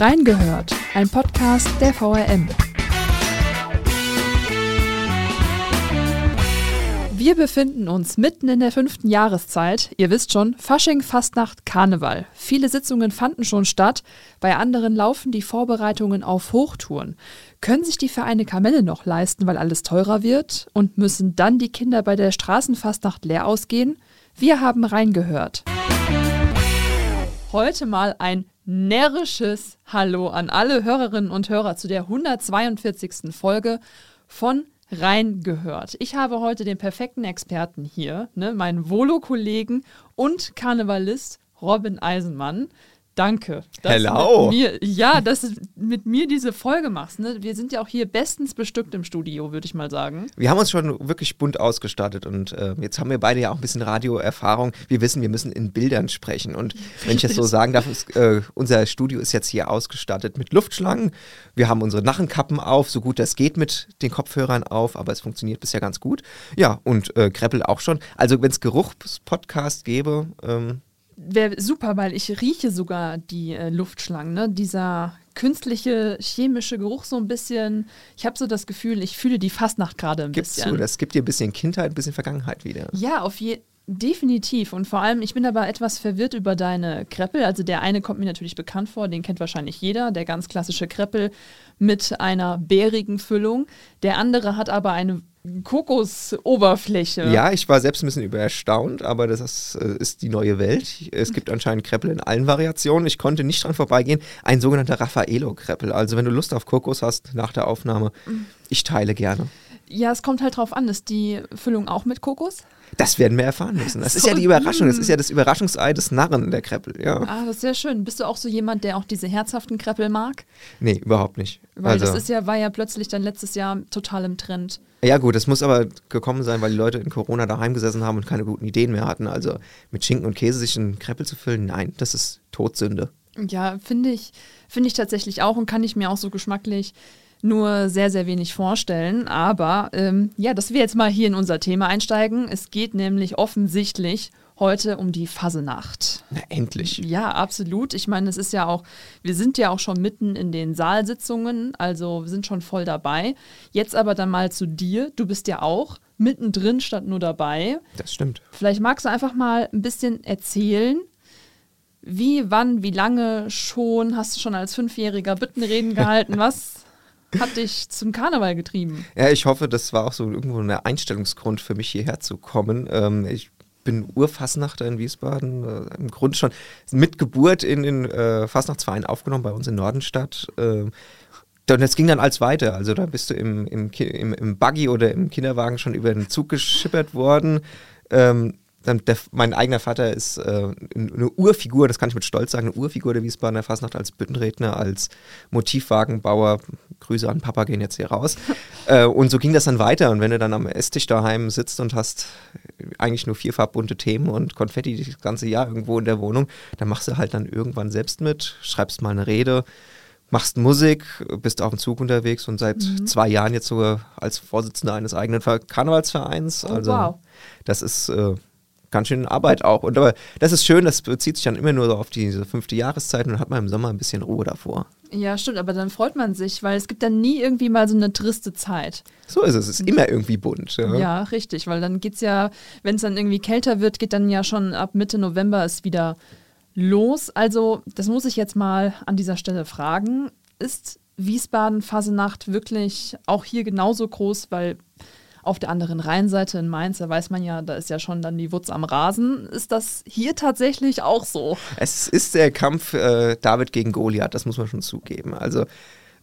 Reingehört, ein Podcast der VRM. Wir befinden uns mitten in der fünften Jahreszeit. Ihr wisst schon, Fasching, Fastnacht, Karneval. Viele Sitzungen fanden schon statt, bei anderen laufen die Vorbereitungen auf Hochtouren. Können sich die Vereine Kamelle noch leisten, weil alles teurer wird? Und müssen dann die Kinder bei der Straßenfastnacht leer ausgehen? Wir haben reingehört. Heute mal ein närrisches Hallo an alle Hörerinnen und Hörer zu der 142. Folge von Reingehört. Ich habe heute den perfekten Experten hier, ne, meinen Volo-Kollegen und Karnevalist Robin Eisenmann. Danke. Dass Hello. Mir, ja, dass du mit mir diese Folge machst. Ne? Wir sind ja auch hier bestens bestückt im Studio, würde ich mal sagen. Wir haben uns schon wirklich bunt ausgestattet und äh, jetzt haben wir beide ja auch ein bisschen Radioerfahrung. Wir wissen, wir müssen in Bildern sprechen. Und wenn ich das so sagen darf, ist, äh, unser Studio ist jetzt hier ausgestattet mit Luftschlangen. Wir haben unsere Nachenkappen auf, so gut das geht mit den Kopfhörern auf, aber es funktioniert bisher ganz gut. Ja, und äh, Kreppel auch schon. Also wenn es Geruchspodcast gäbe, ähm, wäre super, weil ich rieche sogar die äh, Luftschlangen. Ne? Dieser künstliche chemische Geruch so ein bisschen. Ich habe so das Gefühl, ich fühle die Fastnacht gerade ein Gibt's bisschen. So, das gibt dir ein bisschen Kindheit, ein bisschen Vergangenheit wieder. Ja, auf je definitiv. Und vor allem, ich bin aber etwas verwirrt über deine Kreppel. Also der eine kommt mir natürlich bekannt vor, den kennt wahrscheinlich jeder, der ganz klassische Kreppel mit einer bärigen Füllung. Der andere hat aber eine Kokosoberfläche. Ja, ich war selbst ein bisschen übererstaunt, aber das ist, äh, ist, die neue Welt. Es gibt anscheinend Kreppel in allen Variationen. Ich konnte nicht dran vorbeigehen. Ein sogenannter Raffaello-Kreppel. Also wenn du Lust auf Kokos hast nach der Aufnahme, ich teile gerne. Ja, es kommt halt drauf an. Ist die Füllung auch mit Kokos? Das werden wir erfahren müssen. Das so, ist ja die Überraschung. Das ist ja das Überraschungsei des Narren, der Kreppel. Ja. Ah, das ist sehr schön. Bist du auch so jemand, der auch diese herzhaften Kreppel mag? Nee, überhaupt nicht. Weil also, das ist ja, war ja plötzlich dann letztes Jahr total im Trend. Ja, gut, das muss aber gekommen sein, weil die Leute in Corona daheim gesessen haben und keine guten Ideen mehr hatten. Also mit Schinken und Käse sich einen Kreppel zu füllen, nein, das ist Todsünde. Ja, finde ich, finde ich tatsächlich auch und kann ich mir auch so geschmacklich nur sehr, sehr wenig vorstellen. Aber ähm, ja, dass wir jetzt mal hier in unser Thema einsteigen. Es geht nämlich offensichtlich heute um die Fasenacht. Na, endlich. Ja, absolut. Ich meine, es ist ja auch, wir sind ja auch schon mitten in den Saalsitzungen, also wir sind schon voll dabei. Jetzt aber dann mal zu dir. Du bist ja auch mittendrin statt nur dabei. Das stimmt. Vielleicht magst du einfach mal ein bisschen erzählen, wie, wann, wie lange schon hast du schon als Fünfjähriger Bittenreden gehalten? Was hat dich zum Karneval getrieben? Ja, ich hoffe, das war auch so irgendwo ein Einstellungsgrund für mich hierher zu kommen. Ähm, ich bin Urfassnachter in Wiesbaden, äh, im Grunde schon mit Geburt in den äh, Fastnachtsverein aufgenommen bei uns in Nordenstadt. Äh, und das ging dann als weiter. Also da bist du im, im, im, im Buggy oder im Kinderwagen schon über den Zug geschippert worden. Ähm, dann der, mein eigener Vater ist äh, eine Urfigur, das kann ich mit Stolz sagen, eine Urfigur der Wiesbadener Fasnacht als Büttenredner, als Motivwagenbauer. Grüße an Papa gehen jetzt hier raus. äh, und so ging das dann weiter. Und wenn du dann am Esstisch daheim sitzt und hast eigentlich nur vier farbbunte Themen und Konfetti das ganze Jahr irgendwo in der Wohnung, dann machst du halt dann irgendwann selbst mit, schreibst mal eine Rede, machst Musik, bist auf dem Zug unterwegs und seit mhm. zwei Jahren jetzt sogar als Vorsitzender eines eigenen Karnevalsvereins. Oh, also wow. das ist äh, ganz schön Arbeit auch. Und aber das ist schön, das bezieht sich dann immer nur so auf diese fünfte Jahreszeit und dann hat man im Sommer ein bisschen Ruhe davor. Ja, stimmt, aber dann freut man sich, weil es gibt dann nie irgendwie mal so eine triste Zeit. So ist es, es ist immer irgendwie bunt. Ja, ja richtig, weil dann geht es ja, wenn es dann irgendwie kälter wird, geht dann ja schon ab Mitte November es wieder los. Also, das muss ich jetzt mal an dieser Stelle fragen. Ist Wiesbaden Fasenacht wirklich auch hier genauso groß, weil auf der anderen Rheinseite in Mainz, da weiß man ja, da ist ja schon dann die Wutz am Rasen. Ist das hier tatsächlich auch so? Es ist der Kampf äh, David gegen Goliath, das muss man schon zugeben. Also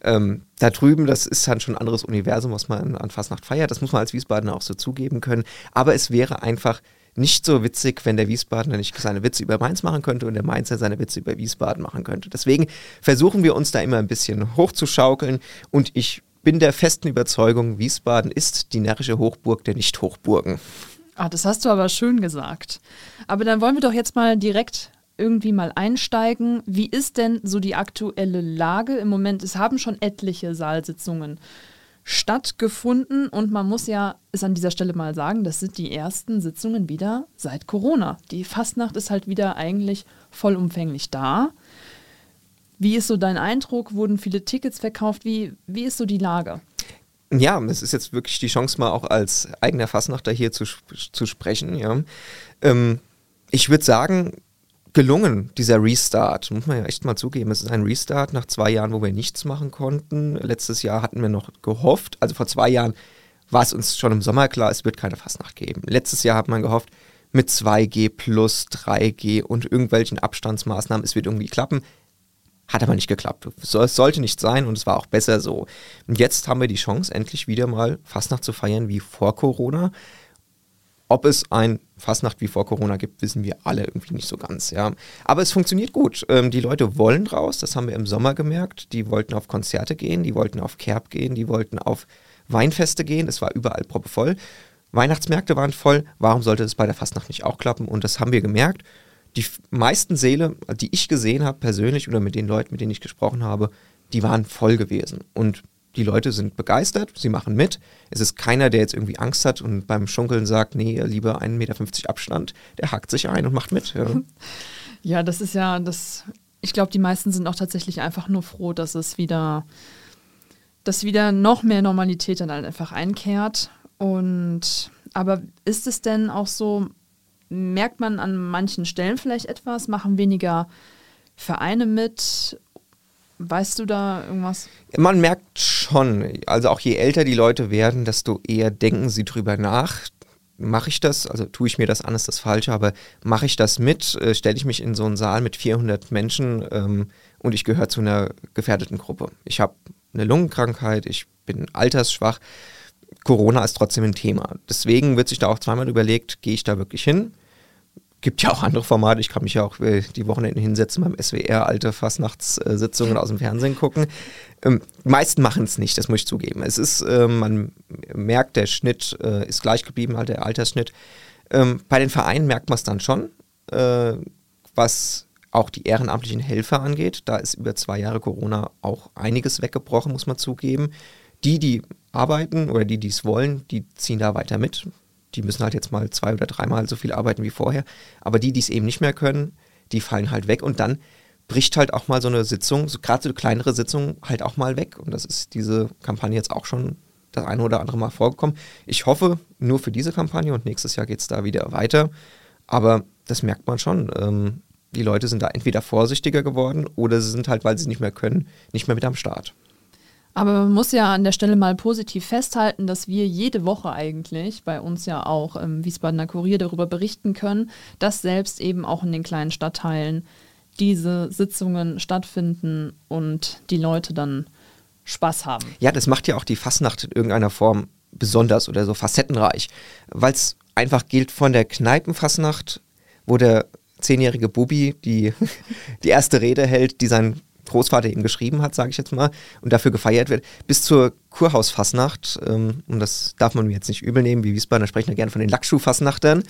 ähm, da drüben, das ist dann schon ein anderes Universum, was man an Fastnacht feiert. Das muss man als Wiesbadener auch so zugeben können. Aber es wäre einfach nicht so witzig, wenn der Wiesbadener nicht seine Witze über Mainz machen könnte und der Mainzer seine Witze über Wiesbaden machen könnte. Deswegen versuchen wir uns da immer ein bisschen hochzuschaukeln und ich bin der festen Überzeugung, Wiesbaden ist die närrische Hochburg der Nicht-Hochburgen. Ah, das hast du aber schön gesagt. Aber dann wollen wir doch jetzt mal direkt irgendwie mal einsteigen. Wie ist denn so die aktuelle Lage im Moment? Es haben schon etliche Saalsitzungen stattgefunden und man muss ja es an dieser Stelle mal sagen, das sind die ersten Sitzungen wieder seit Corona. Die Fastnacht ist halt wieder eigentlich vollumfänglich da. Wie ist so dein Eindruck? Wurden viele Tickets verkauft? Wie, wie ist so die Lage? Ja, es ist jetzt wirklich die Chance, mal auch als eigener Fassnachter hier zu, zu sprechen. Ja. Ähm, ich würde sagen, gelungen, dieser Restart. Muss man ja echt mal zugeben. Es ist ein Restart nach zwei Jahren, wo wir nichts machen konnten. Letztes Jahr hatten wir noch gehofft, also vor zwei Jahren war es uns schon im Sommer klar, es wird keine Fastnacht geben. Letztes Jahr hat man gehofft, mit 2G plus 3G und irgendwelchen Abstandsmaßnahmen, es wird irgendwie klappen. Hat aber nicht geklappt. Es sollte nicht sein und es war auch besser so. Und jetzt haben wir die Chance, endlich wieder mal Fastnacht zu feiern wie vor Corona. Ob es ein Fastnacht wie vor Corona gibt, wissen wir alle irgendwie nicht so ganz. Ja. Aber es funktioniert gut. Ähm, die Leute wollen raus, das haben wir im Sommer gemerkt. Die wollten auf Konzerte gehen, die wollten auf Kerb gehen, die wollten auf Weinfeste gehen. Es war überall proppevoll. Weihnachtsmärkte waren voll. Warum sollte es bei der Fastnacht nicht auch klappen? Und das haben wir gemerkt. Die meisten Seele, die ich gesehen habe persönlich oder mit den Leuten, mit denen ich gesprochen habe, die waren voll gewesen. Und die Leute sind begeistert, sie machen mit. Es ist keiner, der jetzt irgendwie Angst hat und beim Schunkeln sagt, nee, lieber 1,50 Meter Abstand. Der hakt sich ein und macht mit. Ja, ja das ist ja das. Ich glaube, die meisten sind auch tatsächlich einfach nur froh, dass es wieder, dass wieder noch mehr Normalität dann einfach einkehrt. Und aber ist es denn auch so, merkt man an manchen Stellen vielleicht etwas, machen weniger Vereine mit? Weißt du da irgendwas? Man merkt schon, also auch je älter die Leute werden, desto eher denken sie drüber nach. Mache ich das, also tue ich mir das an, ist das Falsche, aber mache ich das mit, äh, stelle ich mich in so einen Saal mit 400 Menschen ähm, und ich gehöre zu einer gefährdeten Gruppe. Ich habe eine Lungenkrankheit, ich bin altersschwach, Corona ist trotzdem ein Thema. Deswegen wird sich da auch zweimal überlegt, gehe ich da wirklich hin? gibt ja auch andere Formate. Ich kann mich ja auch äh, die Wochenenden hinsetzen beim SWR, alte Fastnachtssitzungen aus dem Fernsehen gucken. Ähm, die meisten machen es nicht, das muss ich zugeben. Es ist, äh, man merkt, der Schnitt äh, ist gleich geblieben, halt der Altersschnitt. Ähm, bei den Vereinen merkt man es dann schon, äh, was auch die ehrenamtlichen Helfer angeht. Da ist über zwei Jahre Corona auch einiges weggebrochen, muss man zugeben. Die, die arbeiten oder die, die es wollen, die ziehen da weiter mit die müssen halt jetzt mal zwei oder dreimal so viel arbeiten wie vorher. Aber die, die es eben nicht mehr können, die fallen halt weg und dann bricht halt auch mal so eine Sitzung, so gerade so eine kleinere Sitzung, halt auch mal weg. Und das ist diese Kampagne jetzt auch schon das eine oder andere Mal vorgekommen. Ich hoffe nur für diese Kampagne und nächstes Jahr geht es da wieder weiter. Aber das merkt man schon. Ähm, die Leute sind da entweder vorsichtiger geworden oder sie sind halt, weil sie nicht mehr können, nicht mehr mit am Start. Aber man muss ja an der Stelle mal positiv festhalten, dass wir jede Woche eigentlich bei uns ja auch im Wiesbadener Kurier darüber berichten können, dass selbst eben auch in den kleinen Stadtteilen diese Sitzungen stattfinden und die Leute dann Spaß haben. Ja, das macht ja auch die Fastnacht in irgendeiner Form besonders oder so facettenreich, weil es einfach gilt von der Kneipenfastnacht, wo der zehnjährige Bubi die, die erste Rede hält, die sein Großvater eben geschrieben hat, sage ich jetzt mal, und dafür gefeiert wird, bis zur Kurhausfassnacht, ähm, und das darf man mir jetzt nicht übel nehmen, wie Wiesbaden, da sprechen wir gerne von den Lackschuhfassnachtern,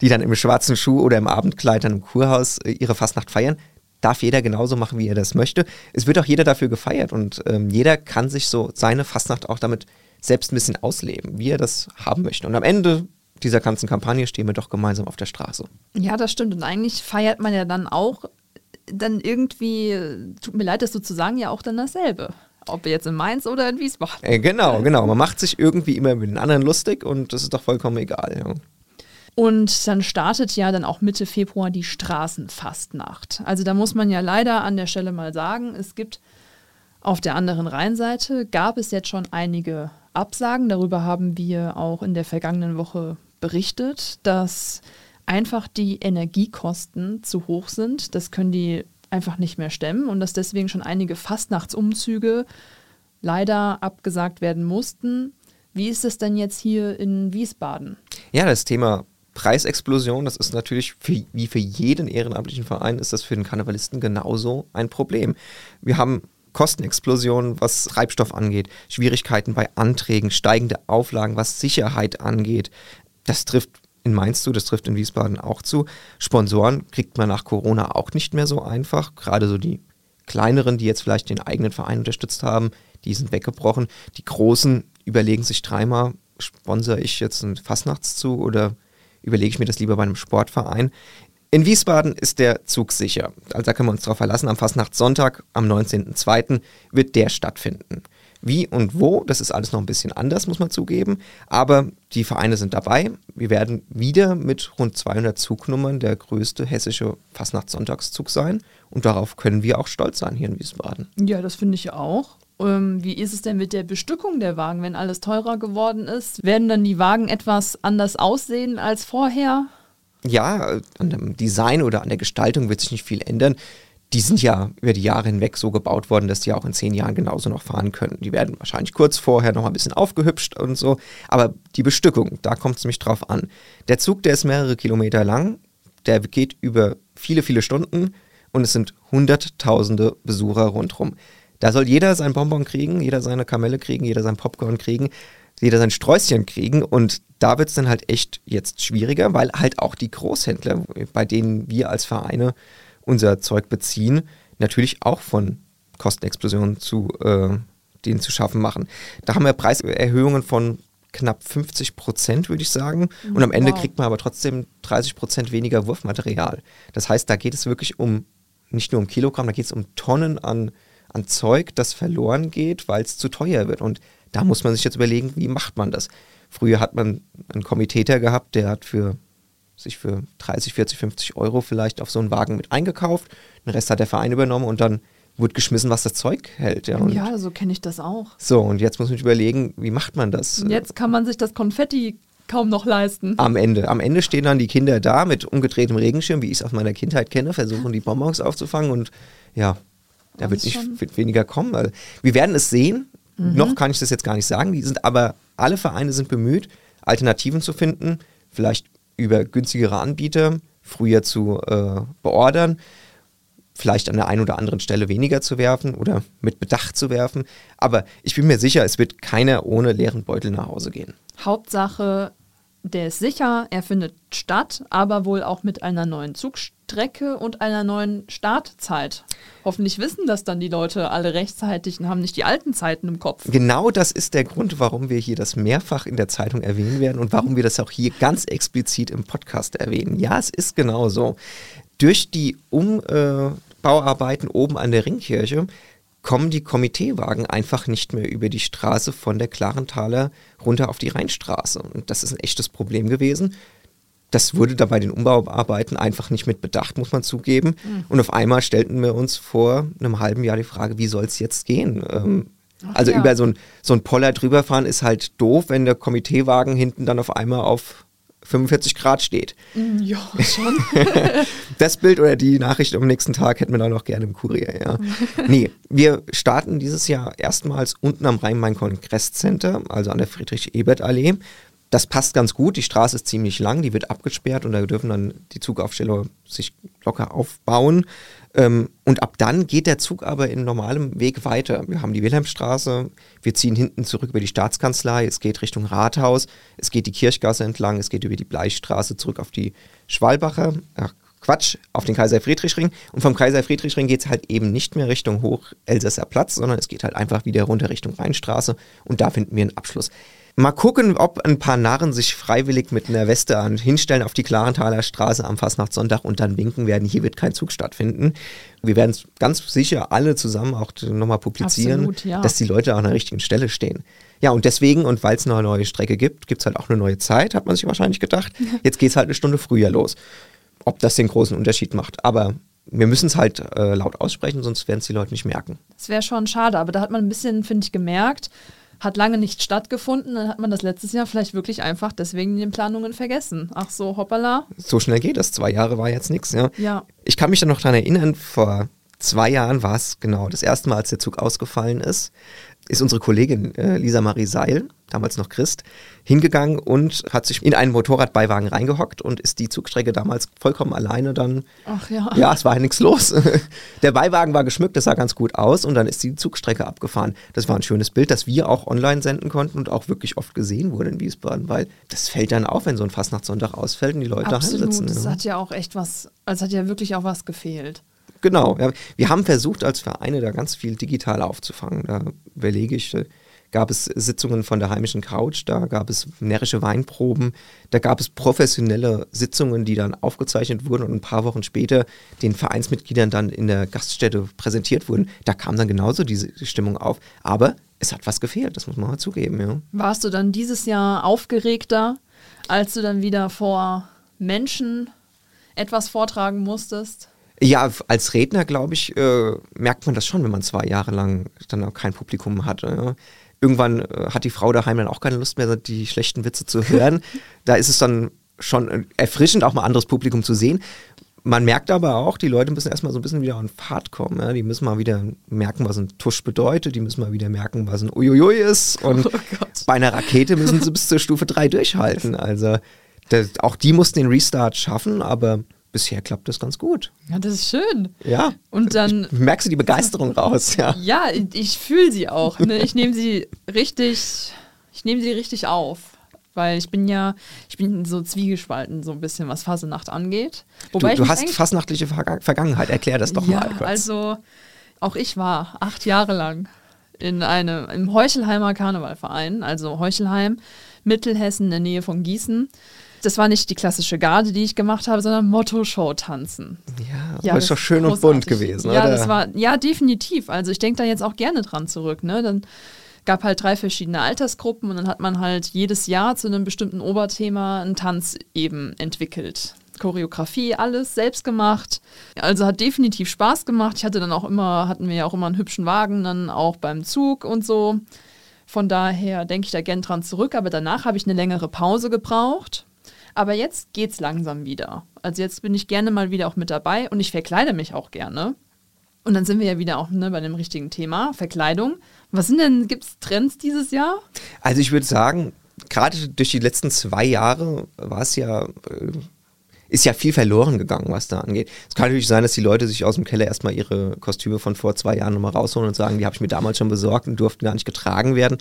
die dann im schwarzen Schuh oder im Abendkleid dann im Kurhaus äh, ihre Fassnacht feiern. Darf jeder genauso machen, wie er das möchte. Es wird auch jeder dafür gefeiert und ähm, jeder kann sich so seine Fassnacht auch damit selbst ein bisschen ausleben, wie er das haben möchte. Und am Ende dieser ganzen Kampagne stehen wir doch gemeinsam auf der Straße. Ja, das stimmt. Und eigentlich feiert man ja dann auch dann irgendwie, tut mir leid, das so zu sagen, ja auch dann dasselbe. Ob jetzt in Mainz oder in Wiesbaden. Äh, genau, genau. Man macht sich irgendwie immer mit den anderen lustig und das ist doch vollkommen egal. Ja. Und dann startet ja dann auch Mitte Februar die Straßenfastnacht. Also da muss man ja leider an der Stelle mal sagen, es gibt auf der anderen Rheinseite, gab es jetzt schon einige Absagen. Darüber haben wir auch in der vergangenen Woche berichtet, dass einfach die Energiekosten zu hoch sind. Das können die einfach nicht mehr stemmen und dass deswegen schon einige Fastnachtsumzüge leider abgesagt werden mussten. Wie ist es denn jetzt hier in Wiesbaden? Ja, das Thema Preisexplosion, das ist natürlich für, wie für jeden ehrenamtlichen Verein, ist das für den Karnevalisten genauso ein Problem. Wir haben Kostenexplosionen, was Treibstoff angeht, Schwierigkeiten bei Anträgen, steigende Auflagen, was Sicherheit angeht. Das trifft in Mainz zu, das trifft in Wiesbaden auch zu. Sponsoren kriegt man nach Corona auch nicht mehr so einfach. Gerade so die kleineren, die jetzt vielleicht den eigenen Verein unterstützt haben, die sind weggebrochen. Die großen überlegen sich dreimal, sponsere ich jetzt einen Fastnachtszug oder überlege ich mir das lieber bei einem Sportverein. In Wiesbaden ist der Zug sicher. Also da können wir uns darauf verlassen. Am Fastnachtssonntag, am 19.02. wird der stattfinden. Wie und wo, das ist alles noch ein bisschen anders, muss man zugeben. Aber die Vereine sind dabei. Wir werden wieder mit rund 200 Zugnummern der größte hessische Fastnachtssonntagszug sein. Und darauf können wir auch stolz sein hier in Wiesbaden. Ja, das finde ich auch. Ähm, wie ist es denn mit der Bestückung der Wagen, wenn alles teurer geworden ist? Werden dann die Wagen etwas anders aussehen als vorher? Ja, an dem Design oder an der Gestaltung wird sich nicht viel ändern. Die sind ja über die Jahre hinweg so gebaut worden, dass die auch in zehn Jahren genauso noch fahren können. Die werden wahrscheinlich kurz vorher noch ein bisschen aufgehübscht und so. Aber die Bestückung, da kommt es nämlich drauf an. Der Zug, der ist mehrere Kilometer lang, der geht über viele, viele Stunden und es sind hunderttausende Besucher rundherum. Da soll jeder sein Bonbon kriegen, jeder seine Kamelle kriegen, jeder sein Popcorn kriegen, jeder sein Sträußchen kriegen. Und da wird es dann halt echt jetzt schwieriger, weil halt auch die Großhändler, bei denen wir als Vereine unser Zeug beziehen, natürlich auch von Kostenexplosionen zu äh, denen zu schaffen machen. Da haben wir Preiserhöhungen von knapp 50 Prozent, würde ich sagen. Und am Ende wow. kriegt man aber trotzdem 30 Prozent weniger Wurfmaterial. Das heißt, da geht es wirklich um nicht nur um Kilogramm, da geht es um Tonnen an an Zeug, das verloren geht, weil es zu teuer wird. Und da muss man sich jetzt überlegen, wie macht man das? Früher hat man einen Komiteter gehabt, der hat für sich für 30, 40, 50 Euro vielleicht auf so einen Wagen mit eingekauft. Den Rest hat der Verein übernommen und dann wurde geschmissen, was das Zeug hält. Ja, ja so kenne ich das auch. So, und jetzt muss man überlegen, wie macht man das? Jetzt kann man sich das Konfetti kaum noch leisten. Am Ende. Am Ende stehen dann die Kinder da mit umgedrehtem Regenschirm, wie ich es aus meiner Kindheit kenne, versuchen die Bonbons aufzufangen und ja, da wird nicht wird weniger kommen. Also, wir werden es sehen. Mhm. Noch kann ich das jetzt gar nicht sagen. Die sind aber, alle Vereine sind bemüht, Alternativen zu finden, vielleicht über günstigere Anbieter früher zu äh, beordern, vielleicht an der einen oder anderen Stelle weniger zu werfen oder mit Bedacht zu werfen. Aber ich bin mir sicher, es wird keiner ohne leeren Beutel nach Hause gehen. Hauptsache, der ist sicher, er findet statt, aber wohl auch mit einer neuen Zugstrecke und einer neuen Startzeit. Hoffentlich wissen das dann die Leute alle rechtzeitig und haben nicht die alten Zeiten im Kopf. Genau das ist der Grund, warum wir hier das mehrfach in der Zeitung erwähnen werden und warum wir das auch hier ganz explizit im Podcast erwähnen. Ja, es ist genau so. Durch die Umbauarbeiten oben an der Ringkirche kommen die Komiteewagen einfach nicht mehr über die Straße von der Klarenthaler runter auf die Rheinstraße. Und das ist ein echtes Problem gewesen. Das wurde da bei den Umbauarbeiten einfach nicht mit bedacht, muss man zugeben. Mhm. Und auf einmal stellten wir uns vor einem halben Jahr die Frage, wie soll es jetzt gehen? Ähm, also ja. über so ein, so ein Poller drüberfahren ist halt doof, wenn der Komiteewagen hinten dann auf einmal auf 45 Grad steht. Mm, ja, schon. das Bild oder die Nachricht am nächsten Tag hätten wir dann auch gerne im Kurier, ja. nee, wir starten dieses Jahr erstmals unten am Rhein-Main-Kongress-Center, also an der Friedrich-Ebert-Allee. Das passt ganz gut, die Straße ist ziemlich lang, die wird abgesperrt und da dürfen dann die Zugaufsteller sich locker aufbauen. Ähm, und ab dann geht der Zug aber in normalem Weg weiter. Wir haben die Wilhelmstraße, wir ziehen hinten zurück über die Staatskanzlei, es geht Richtung Rathaus, es geht die Kirchgasse entlang, es geht über die Bleichstraße zurück auf die Schwalbacher, ach Quatsch, auf den Kaiser-Friedrich-Ring. Und vom Kaiser-Friedrich-Ring geht es halt eben nicht mehr Richtung Hoch-Elsässer Platz, sondern es geht halt einfach wieder runter Richtung Rheinstraße und da finden wir einen Abschluss. Mal gucken, ob ein paar Narren sich freiwillig mit einer Weste an hinstellen auf die Klarenthaler Straße am Fastnachtssonntag und dann winken werden, hier wird kein Zug stattfinden. Wir werden es ganz sicher alle zusammen auch nochmal publizieren, Absolut, ja. dass die Leute an der richtigen Stelle stehen. Ja, und deswegen, und weil es eine neue Strecke gibt, gibt es halt auch eine neue Zeit, hat man sich wahrscheinlich gedacht. Jetzt geht es halt eine Stunde früher los. Ob das den großen Unterschied macht. Aber wir müssen es halt äh, laut aussprechen, sonst werden es die Leute nicht merken. Das wäre schon schade, aber da hat man ein bisschen, finde ich, gemerkt, hat lange nicht stattgefunden, dann hat man das letztes Jahr vielleicht wirklich einfach deswegen in den Planungen vergessen. Ach so, hoppala. So schnell geht das. Zwei Jahre war jetzt nichts, ja. Ja. Ich kann mich dann noch daran erinnern, vor zwei Jahren war es genau das erste Mal, als der Zug ausgefallen ist ist unsere Kollegin äh, Lisa Marie Seil, damals noch Christ, hingegangen und hat sich in einen Motorradbeiwagen reingehockt und ist die Zugstrecke damals vollkommen alleine dann. Ach ja. Ja, es war ja nichts los. Der Beiwagen war geschmückt, das sah ganz gut aus und dann ist die Zugstrecke abgefahren. Das war ein schönes Bild, das wir auch online senden konnten und auch wirklich oft gesehen wurde in Wiesbaden, weil das fällt dann auf, wenn so ein Fastnachtssonntag ausfällt und die Leute Absolut, daheim sitzen. Das ja. hat ja auch echt was, also hat ja wirklich auch was gefehlt. Genau. Ja. Wir haben versucht, als Vereine da ganz viel digital aufzufangen. Da überlege ich, äh, gab es Sitzungen von der heimischen Couch, da gab es närrische Weinproben, da gab es professionelle Sitzungen, die dann aufgezeichnet wurden und ein paar Wochen später den Vereinsmitgliedern dann in der Gaststätte präsentiert wurden. Da kam dann genauso diese Stimmung auf. Aber es hat was gefehlt, das muss man mal zugeben. Ja. Warst du dann dieses Jahr aufgeregter, als du dann wieder vor Menschen etwas vortragen musstest? Ja, als Redner, glaube ich, äh, merkt man das schon, wenn man zwei Jahre lang dann auch kein Publikum hatte. Ja. Irgendwann äh, hat die Frau daheim dann auch keine Lust mehr, die schlechten Witze zu hören. da ist es dann schon erfrischend, auch mal anderes Publikum zu sehen. Man merkt aber auch, die Leute müssen erstmal so ein bisschen wieder an Fahrt kommen. Ja? Die müssen mal wieder merken, was ein Tusch bedeutet. Die müssen mal wieder merken, was ein Uiuiui ist. Und oh bei einer Rakete müssen sie bis zur Stufe 3 durchhalten. Also das, auch die mussten den Restart schaffen, aber bisher klappt das ganz gut. Ja, das ist schön. Ja. Und dann. Merkst du die Begeisterung raus, ja. Ja, ich fühle sie auch. Ne? Ich nehme sie richtig, ich nehme sie richtig auf. Weil ich bin ja, ich bin so zwiegespalten, so ein bisschen, was Fasenacht angeht. Wobei du, du hast fastnachtliche Vergangenheit, erklär das doch ja, mal kurz. Also, auch ich war acht Jahre lang in einem, im Heuchelheimer Karnevalverein, also Heuchelheim, Mittelhessen in der Nähe von Gießen das war nicht die klassische Garde, die ich gemacht habe, sondern Motto-Show tanzen. Ja, ja aber ist doch schön großartig. und bunt gewesen, ja, oder? Das war, ja, definitiv. Also ich denke da jetzt auch gerne dran zurück. Ne? Dann gab halt drei verschiedene Altersgruppen und dann hat man halt jedes Jahr zu einem bestimmten Oberthema einen Tanz eben entwickelt. Choreografie, alles selbst gemacht. Also hat definitiv Spaß gemacht. Ich hatte dann auch immer, hatten wir ja auch immer einen hübschen Wagen, dann auch beim Zug und so. Von daher denke ich da gern dran zurück, aber danach habe ich eine längere Pause gebraucht aber jetzt geht's langsam wieder. Also jetzt bin ich gerne mal wieder auch mit dabei und ich verkleide mich auch gerne. Und dann sind wir ja wieder auch ne, bei dem richtigen Thema, Verkleidung. Was sind denn, gibt es Trends dieses Jahr? Also ich würde sagen, gerade durch die letzten zwei Jahre war es ja, äh, ist ja viel verloren gegangen, was da angeht. Es kann natürlich sein, dass die Leute sich aus dem Keller erstmal ihre Kostüme von vor zwei Jahren nochmal rausholen und sagen, die habe ich mir damals schon besorgt und durften gar nicht getragen werden.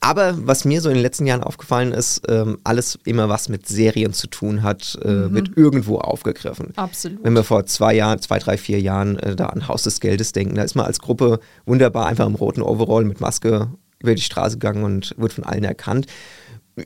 Aber was mir so in den letzten Jahren aufgefallen ist, ähm, alles immer was mit Serien zu tun hat, äh, mhm. wird irgendwo aufgegriffen. Absolut. Wenn wir vor zwei Jahren, zwei, drei, vier Jahren äh, da an Haus des Geldes denken, da ist man als Gruppe wunderbar einfach im roten Overall mit Maske über die Straße gegangen und wird von allen erkannt.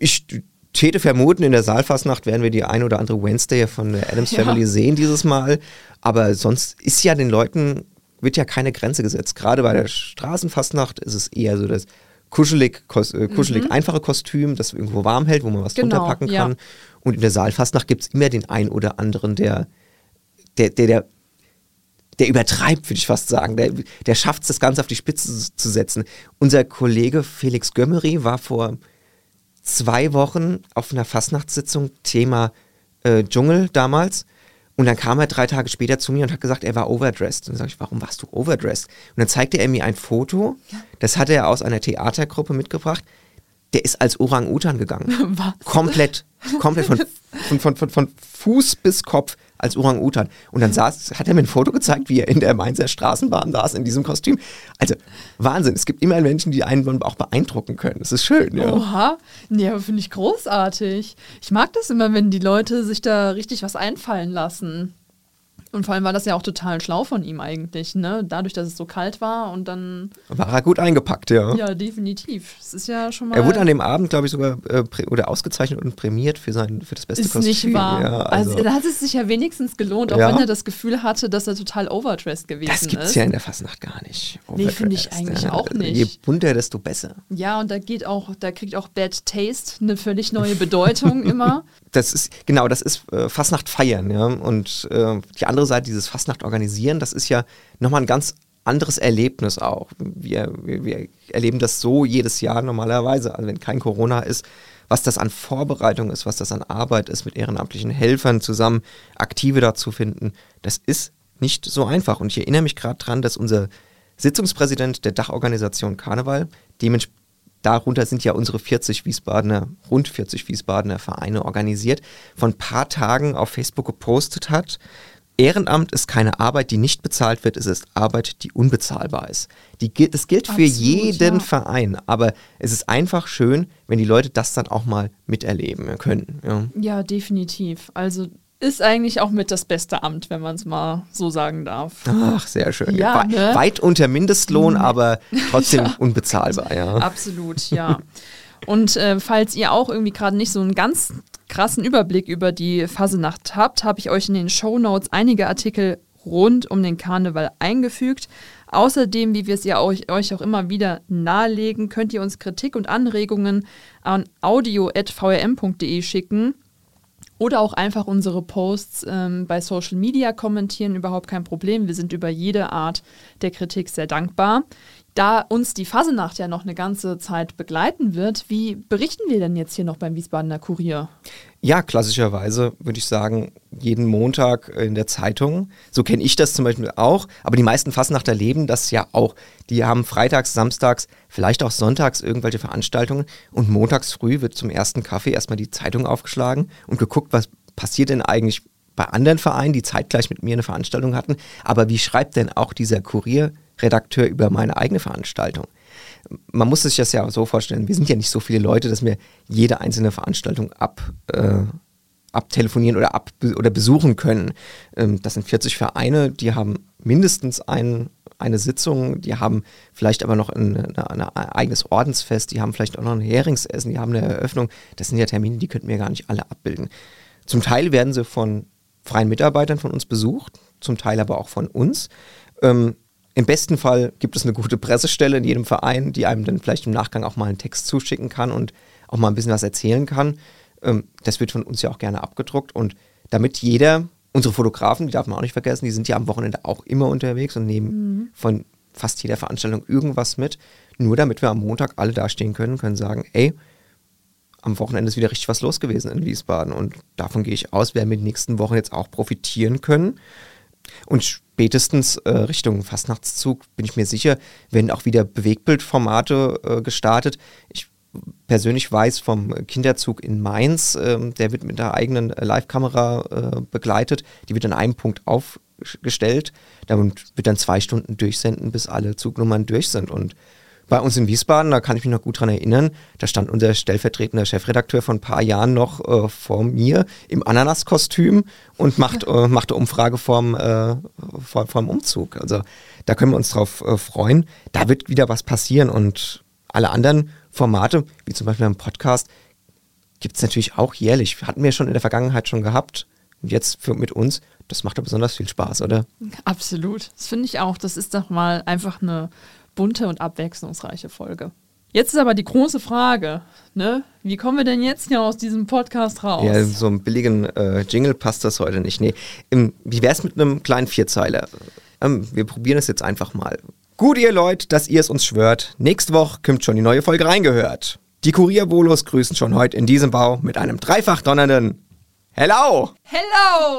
Ich täte vermuten, in der Saalfastnacht werden wir die ein oder andere Wednesday von der Adams ja. Family sehen dieses Mal. Aber sonst ist ja den Leuten, wird ja keine Grenze gesetzt. Gerade bei der Straßenfastnacht ist es eher so, dass kuschelig, kos, äh, kuschelig mhm. einfache Kostüm, das irgendwo warm hält, wo man was genau, drunter packen kann. Ja. Und in der Saalfastnacht gibt es immer den einen oder anderen, der, der, der, der, der übertreibt, würde ich fast sagen. Der, der schafft es, das Ganze auf die Spitze zu setzen. Unser Kollege Felix Gömmeri war vor zwei Wochen auf einer Fastnachtssitzung Thema äh, Dschungel damals und dann kam er drei Tage später zu mir und hat gesagt, er war overdressed. Und dann sage ich, warum warst du overdressed? Und dann zeigte er mir ein Foto, das hatte er aus einer Theatergruppe mitgebracht. Der ist als Orang-Utan gegangen. Was? Komplett, komplett von, von, von, von, von Fuß bis Kopf als Orang-Utan. Und dann saß, hat er mir ein Foto gezeigt, wie er in der Mainzer Straßenbahn saß in diesem Kostüm. Also Wahnsinn. Es gibt immer Menschen, die einen auch beeindrucken können. Das ist schön. Ja. Oha. Ja, finde ich großartig. Ich mag das immer, wenn die Leute sich da richtig was einfallen lassen. Und vor allem war das ja auch total schlau von ihm eigentlich, ne? Dadurch, dass es so kalt war und dann. War er gut eingepackt, ja. Ja, definitiv. Es ist ja schon mal. Er wurde an dem Abend, glaube ich, sogar äh, oder ausgezeichnet und prämiert für sein für das beste ist Kostüm. Ist nicht wahr. Ja, also, also, da hat es sich ja wenigstens gelohnt, auch ja. wenn er das Gefühl hatte, dass er total overdressed gewesen ist. Das gibt es ja in der Fastnacht gar nicht. Nee, finde ich eigentlich ja. auch nicht. Je bunter, desto besser. Ja, und da geht auch, da kriegt auch Bad Taste eine völlig neue Bedeutung immer. Das ist, genau, das ist äh, Fastnacht feiern, ja. Und äh, die andere Seite dieses Fastnacht organisieren, das ist ja nochmal ein ganz anderes Erlebnis auch. Wir, wir, wir, erleben das so jedes Jahr normalerweise, also wenn kein Corona ist, was das an Vorbereitung ist, was das an Arbeit ist, mit ehrenamtlichen Helfern zusammen Aktive dazu finden, das ist nicht so einfach. Und ich erinnere mich gerade daran, dass unser Sitzungspräsident der Dachorganisation Karneval, dementsprechend darunter sind ja unsere 40 Wiesbadener, rund 40 Wiesbadener Vereine organisiert, von ein paar Tagen auf Facebook gepostet hat, Ehrenamt ist keine Arbeit, die nicht bezahlt wird, es ist Arbeit, die unbezahlbar ist. Die, das gilt für Absolut, jeden ja. Verein, aber es ist einfach schön, wenn die Leute das dann auch mal miterleben können. Ja, ja definitiv. Also ist eigentlich auch mit das beste Amt, wenn man es mal so sagen darf. Ach, sehr schön. Ja, ne? Weit unter Mindestlohn, aber trotzdem Ja. unbezahlbar, ja. Absolut, ja. Und äh, falls ihr auch irgendwie gerade nicht so einen ganz krassen Überblick über die Fasenacht habt, habe ich euch in den Show Notes einige Artikel rund um den Karneval eingefügt. Außerdem, wie wir es ja euch, euch auch immer wieder nahelegen, könnt ihr uns Kritik und Anregungen an audio.vrm.de schicken. Oder auch einfach unsere Posts ähm, bei Social Media kommentieren, überhaupt kein Problem. Wir sind über jede Art der Kritik sehr dankbar. Da uns die Fasenacht ja noch eine ganze Zeit begleiten wird, wie berichten wir denn jetzt hier noch beim Wiesbadener Kurier? Ja, klassischerweise würde ich sagen, jeden Montag in der Zeitung. So kenne ich das zum Beispiel auch. Aber die meisten Fastnachter erleben das ja auch. Die haben freitags, samstags, vielleicht auch sonntags irgendwelche Veranstaltungen. Und montags früh wird zum ersten Kaffee erstmal die Zeitung aufgeschlagen und geguckt, was passiert denn eigentlich bei anderen Vereinen, die zeitgleich mit mir eine Veranstaltung hatten. Aber wie schreibt denn auch dieser Kurierredakteur über meine eigene Veranstaltung? man muss sich das ja so vorstellen, wir sind ja nicht so viele Leute, dass wir jede einzelne Veranstaltung ab, äh, abtelefonieren oder, ab, oder besuchen können. Ähm, das sind 40 Vereine, die haben mindestens ein, eine Sitzung, die haben vielleicht aber noch ein, eine eigenes Ordensfest, die haben vielleicht auch noch ein Heringsessen, die haben eine Eröffnung. Das sind ja Termine, die könnten wir gar nicht alle abbilden. Zum Teil werden sie von freien Mitarbeitern von uns besucht, zum Teil aber auch von uns. Ähm, im besten Fall gibt es eine gute Pressestelle in jedem Verein, die einem dann vielleicht im Nachgang auch mal einen Text zuschicken kann und auch mal ein bisschen was erzählen kann. Ähm, das wird von uns ja auch gerne abgedruckt und damit jeder, unsere Fotografen, die darf man auch nicht vergessen, die sind ja am Wochenende auch immer unterwegs und nehmen mhm. von fast jeder Veranstaltung irgendwas mit, nur damit wir am Montag alle dastehen können, können sagen, ey, am Wochenende ist wieder richtig was los gewesen in Wiesbaden und davon gehe ich aus, werden wir die nächsten Wochen jetzt auch profitieren können. Und spätestens äh, Richtung Fastnachtszug bin ich mir sicher, werden auch wieder Bewegbildformate äh, gestartet. Ich persönlich weiß vom Kinderzug in Mainz, äh, der wird mit einer eigenen Live-Kamera äh, begleitet. Die wird an einem Punkt aufgestellt. Damit wird dann zwei Stunden durchsenden, bis alle Zugnummern durch sind. Und bei uns in Wiesbaden, da kann ich mich noch gut dran erinnern, da stand unser stellvertretender Chefredakteur von ein paar Jahren noch äh, vor mir im Ananaskostüm und macht, äh, machte Umfrage vorm, äh, vor, vorm Umzug. Also da können wir uns drauf äh, freuen. Da wird wieder was passieren und alle anderen Formate, wie zum Beispiel ein Podcast, gibt es natürlich auch jährlich. Hatten wir schon in der Vergangenheit schon gehabt. Und jetzt für, mit uns, das macht doch besonders viel Spaß, oder? Absolut. Das finde ich auch. Das ist doch mal einfach eine bunte und abwechslungsreiche Folge. Jetzt ist aber die große Frage, ne? Wie kommen wir denn jetzt hier aus diesem Podcast raus? Ja, so einen billigen äh, Jingle passt das heute nicht. Nee, im, wie wär's mit einem kleinen Vierzeiler? Ähm, wir probieren es jetzt einfach mal. Gut, ihr Leute, dass ihr es uns schwört. Nächste Woche kommt schon die neue Folge reingehört. Die Kurierbolos grüßen schon heute in diesem Bau mit einem dreifach donnernden Hello! Hello!